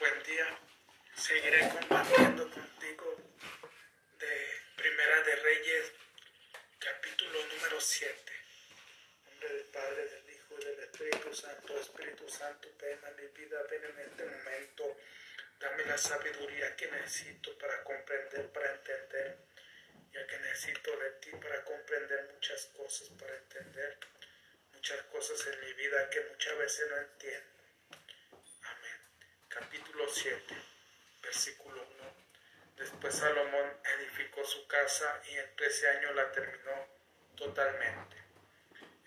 buen día. Seguiré compartiendo contigo de Primera de Reyes, capítulo número 7. Nombre del Padre, del Hijo y del Espíritu Santo. Espíritu Santo, ven a mi vida, ven en este momento. Dame la sabiduría que necesito para comprender, para entender. Ya que necesito de ti para comprender muchas cosas, para entender muchas cosas en mi vida que muchas veces no entiendo capítulo 7, versículo 1. Después Salomón edificó su casa y en 13 años la terminó totalmente.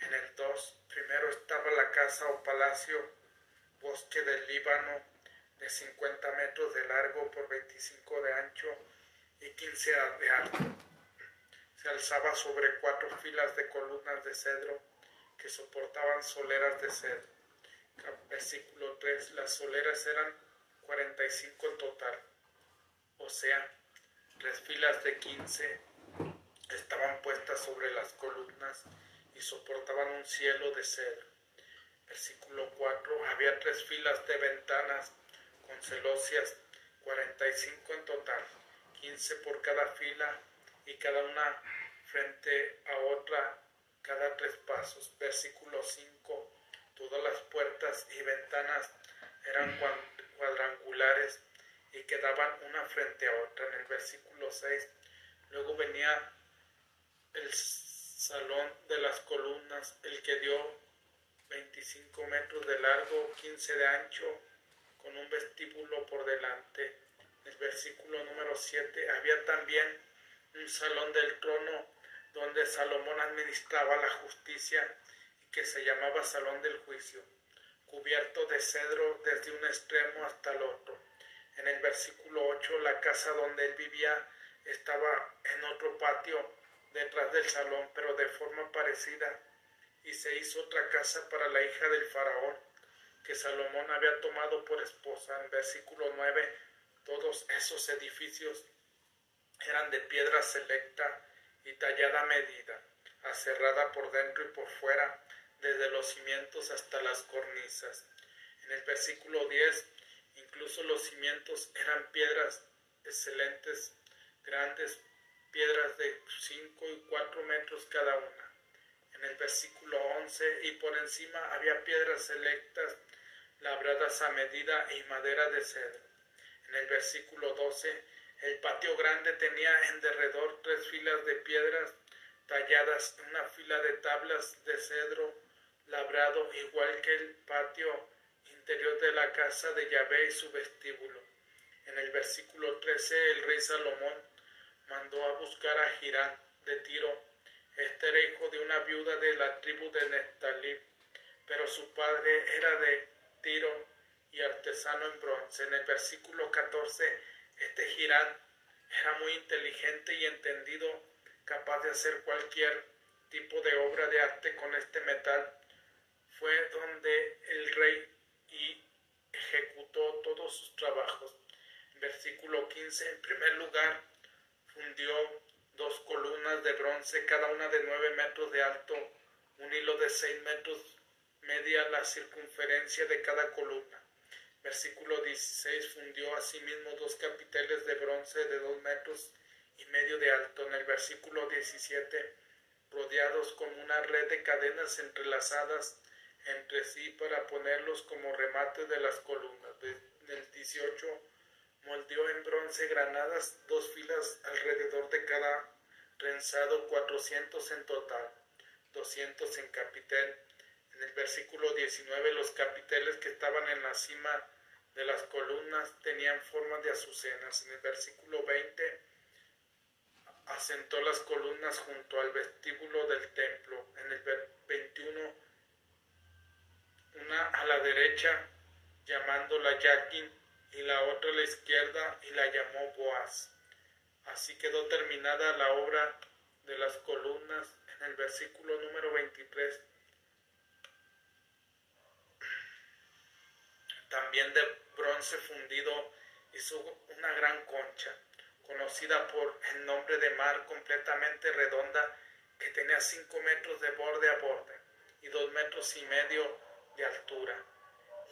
En el 2, primero estaba la casa o palacio, bosque del Líbano, de 50 metros de largo por 25 de ancho y 15 de alto. Se alzaba sobre cuatro filas de columnas de cedro que soportaban soleras de cedro versículo 3, las soleras eran 45 en total, o sea, tres filas de 15 estaban puestas sobre las columnas y soportaban un cielo de cedro. Versículo 4, había tres filas de ventanas con celosias, 45 en total, 15 por cada fila y cada una frente a otra cada tres pasos. Versículo 5, Todas las puertas y ventanas eran cuadrangulares y quedaban una frente a otra. En el versículo 6, luego venía el salón de las columnas, el que dio 25 metros de largo, 15 de ancho, con un vestíbulo por delante. En el versículo número 7 había también un salón del trono donde Salomón administraba la justicia que se llamaba Salón del Juicio, cubierto de cedro desde un extremo hasta el otro. En el versículo 8, la casa donde él vivía estaba en otro patio detrás del salón, pero de forma parecida, y se hizo otra casa para la hija del faraón, que Salomón había tomado por esposa. En versículo 9, todos esos edificios eran de piedra selecta y tallada a medida, aserrada por dentro y por fuera, desde los cimientos hasta las cornisas. En el versículo 10, incluso los cimientos eran piedras excelentes, grandes, piedras de 5 y 4 metros cada una. En el versículo 11, y por encima había piedras selectas, labradas a medida y madera de cedro. En el versículo 12, el patio grande tenía en derredor tres filas de piedras talladas, una fila de tablas de cedro labrado igual que el patio interior de la casa de Yahvé y su vestíbulo. En el versículo 13 el rey Salomón mandó a buscar a Girán de Tiro. Este era hijo de una viuda de la tribu de Neftalí, pero su padre era de Tiro y artesano en bronce. En el versículo 14 este Girán era muy inteligente y entendido, capaz de hacer cualquier tipo de obra de arte con este metal fue donde el rey y ejecutó todos sus trabajos. Versículo 15, en primer lugar, fundió dos columnas de bronce, cada una de nueve metros de alto, un hilo de seis metros media la circunferencia de cada columna. Versículo 16, fundió asimismo dos capiteles de bronce de dos metros y medio de alto. En el versículo 17, rodeados con una red de cadenas entrelazadas, entre sí para ponerlos como remate de las columnas. Del 18 moldeó en bronce granadas, dos filas alrededor de cada trenzado, 400 en total, 200 en capitel. En el versículo 19 los capiteles que estaban en la cima de las columnas tenían forma de azucenas. En el versículo 20 asentó las columnas junto al vestíbulo del templo. En el 21 una a la derecha llamándola Yaquín y la otra la izquierda y la llamó Boaz. Así quedó terminada la obra de las columnas en el versículo número 23. También de bronce fundido hizo una gran concha, conocida por el nombre de mar completamente redonda, que tenía cinco metros de borde a borde y dos metros y medio de altura.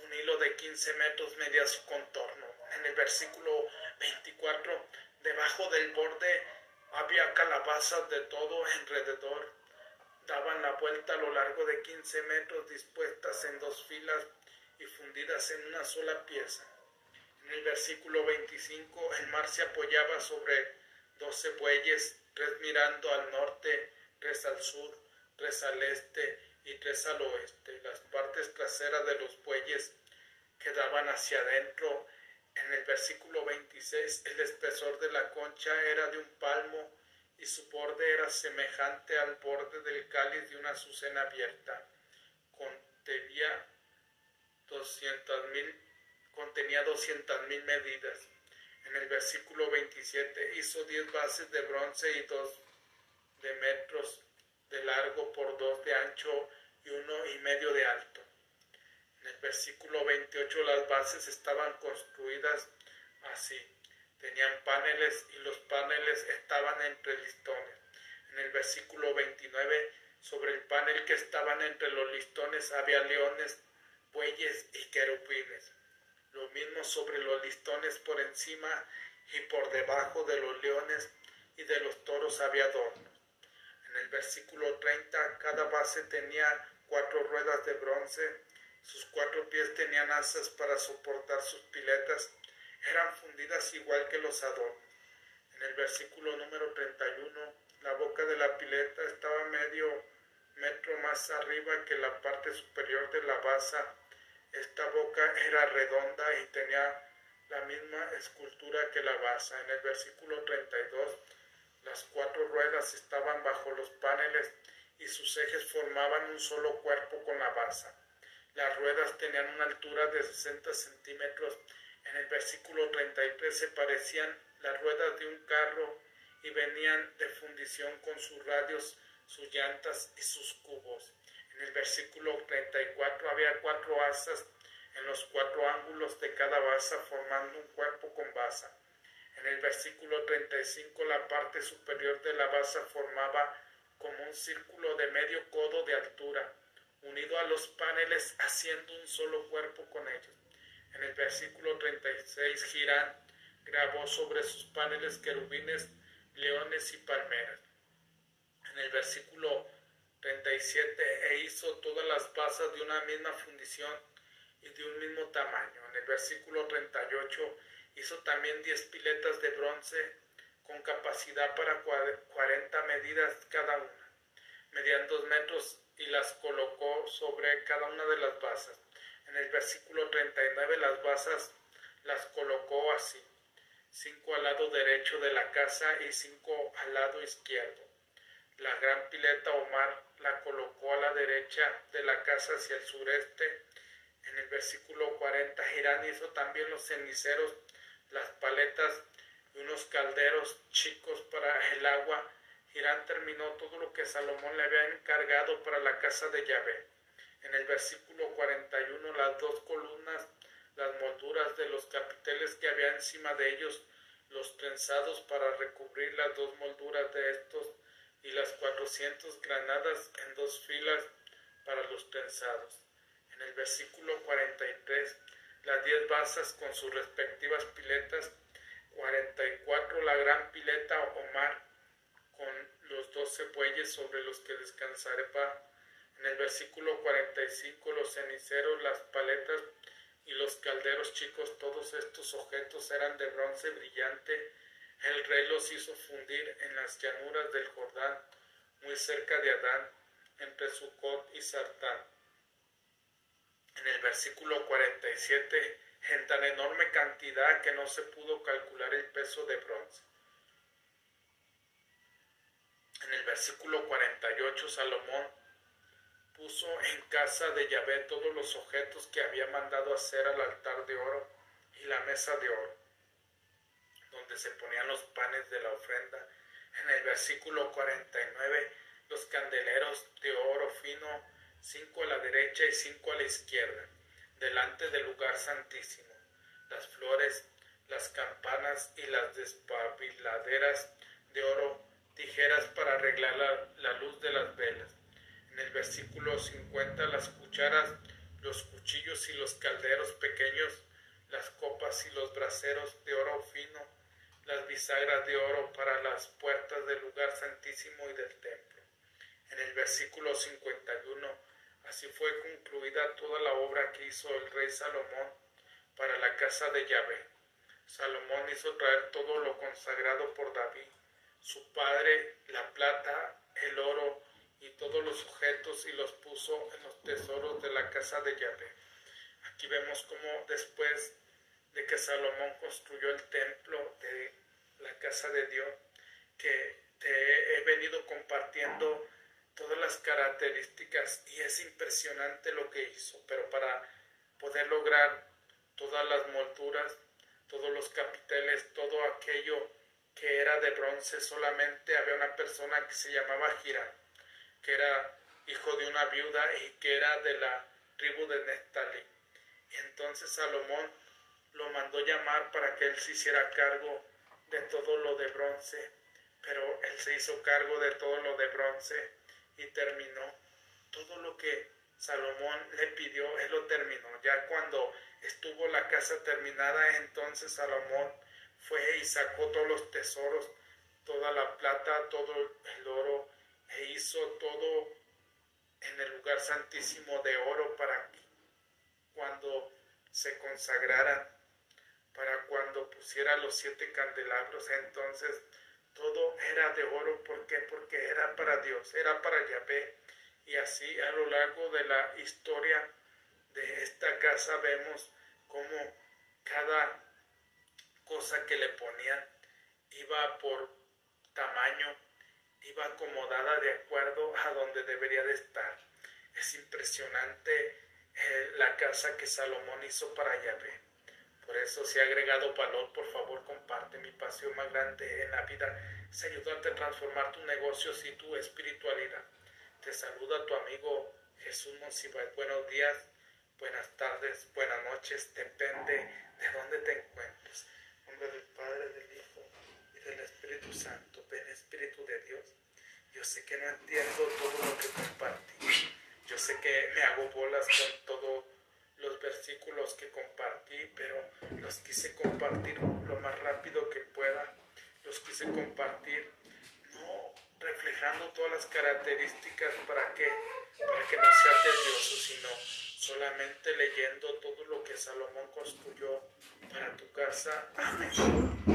Un hilo de 15 metros medía su contorno. en el versículo 24, debajo del borde había calabazas de todo alrededor. Daban la vuelta a lo largo de 15 metros dispuestas en dos filas y fundidas en una sola pieza. En el versículo 25 el mar se apoyaba sobre doce bueyes, tres mirando al norte, tres al sur, tres al este y tres al oeste. Las partes traseras de los bueyes quedaban hacia adentro. En el versículo 26 el espesor de la concha era de un palmo y su borde era semejante al borde del cáliz de una azucena abierta. Doscientas mil, contenía doscientas mil medidas. En el versículo 27 hizo diez bases de bronce y dos de metros de largo por dos de ancho y uno y medio de alto. En el versículo 28 las bases estaban construidas así. Tenían paneles y los paneles estaban entre listones. En el versículo 29 sobre el panel que estaban entre los listones había leones, bueyes y querubines. Lo mismo sobre los listones por encima y por debajo de los leones y de los toros había adornos. En el versículo 30 cada base tenía cuatro ruedas de bronce, sus cuatro pies tenían asas para soportar sus piletas, eran fundidas igual que los adornos. En el versículo número 31 la boca de la pileta estaba medio metro más arriba que la parte superior de la base esta boca era redonda y tenía la misma escultura que la base. En el versículo 32, las cuatro ruedas estaban bajo los paneles y sus ejes formaban un solo cuerpo con la base. Las ruedas tenían una altura de 60 centímetros. En el versículo 33 se parecían las ruedas de un carro y venían de fundición con sus radios, sus llantas y sus cubos. En el versículo 34 había cuatro asas en los cuatro ángulos de cada basa formando un cuerpo con basa. En el versículo 35 la parte superior de la basa formaba como un círculo de medio codo de altura, unido a los paneles haciendo un solo cuerpo con ellos. En el versículo 36 Girán grabó sobre sus paneles querubines, leones y palmeras. En el versículo 37 e hizo todas las basas de una misma fundición y de un mismo tamaño. En el versículo 38 hizo también diez piletas de bronce con capacidad para 40 medidas cada una. Medían dos metros y las colocó sobre cada una de las basas. En el versículo 39 las basas las colocó así, cinco al lado derecho de la casa y cinco al lado izquierdo. La gran pileta Omar la colocó a la derecha de la casa hacia el sureste. En el versículo 40, Girán hizo también los ceniceros, las paletas y unos calderos chicos para el agua. Girán terminó todo lo que Salomón le había encargado para la casa de Yahvé. En el versículo 41, las dos columnas, las molduras de los capiteles que había encima de ellos, los trenzados para recubrir las dos molduras de estos, y las cuatrocientos granadas en dos filas para los trenzados. En el versículo 43, las diez basas con sus respectivas piletas, 44 la gran pileta o mar con los doce bueyes sobre los que descansaré En el versículo 45 los ceniceros, las paletas y los calderos chicos, todos estos objetos eran de bronce brillante el rey los hizo fundir en las llanuras del Jordán, muy cerca de Adán, entre Sucot y Sartán. En el versículo 47, en tan enorme cantidad que no se pudo calcular el peso de bronce. En el versículo 48, Salomón puso en casa de Yahvé todos los objetos que había mandado hacer al altar de oro y la mesa de oro donde se ponían los panes de la ofrenda. En el versículo 49, los candeleros de oro fino, cinco a la derecha y cinco a la izquierda, delante del lugar santísimo. Las flores, las campanas y las despabiladeras de oro, tijeras para arreglar la, la luz de las velas. En el versículo 50, las cucharas, los cuchillos y los calderos pequeños, las copas y los braseros de oro fino, las bisagras de oro para las puertas del lugar santísimo y del templo. En el versículo 51, así fue concluida toda la obra que hizo el rey Salomón para la casa de Yahvé. Salomón hizo traer todo lo consagrado por David, su padre, la plata, el oro y todos los objetos y los puso en los tesoros de la casa de Yahvé. Aquí vemos cómo después de que Salomón construyó el templo de la casa de Dios, que te he venido compartiendo todas las características y es impresionante lo que hizo, pero para poder lograr todas las molduras, todos los capiteles, todo aquello que era de bronce, solamente había una persona que se llamaba Gira, que era hijo de una viuda y que era de la tribu de Neftalí. Entonces Salomón lo mandó llamar para que él se hiciera cargo de todo lo de bronce, pero él se hizo cargo de todo lo de bronce y terminó todo lo que Salomón le pidió, él lo terminó. Ya cuando estuvo la casa terminada, entonces Salomón fue y sacó todos los tesoros, toda la plata, todo el oro, e hizo todo en el lugar santísimo de oro para cuando se consagrara, para cuando pusiera los siete candelabros, entonces todo era de oro, ¿por qué? Porque era para Dios, era para Yahvé. Y así a lo largo de la historia de esta casa vemos cómo cada cosa que le ponían iba por tamaño, iba acomodada de acuerdo a donde debería de estar. Es impresionante eh, la casa que Salomón hizo para Yahvé. Por eso si ha agregado valor, por favor comparte mi pasión más grande en la vida. Es ayudarte a transformar tu negocio y tu espiritualidad. Te saluda tu amigo Jesús Monsiváis. Buenos días, buenas tardes, buenas noches. Depende de dónde te encuentres. En nombre del Padre, del Hijo y del Espíritu Santo. Ven Espíritu de Dios. Yo sé que no entiendo todo lo que compartí. Yo sé que me hago bolas con todos los versículos que compartí, pero los quise compartir lo más rápido que pueda. Los quise compartir reflejando todas las características para que, para que no sea tedioso, sino solamente leyendo todo lo que Salomón construyó para tu casa. Amén.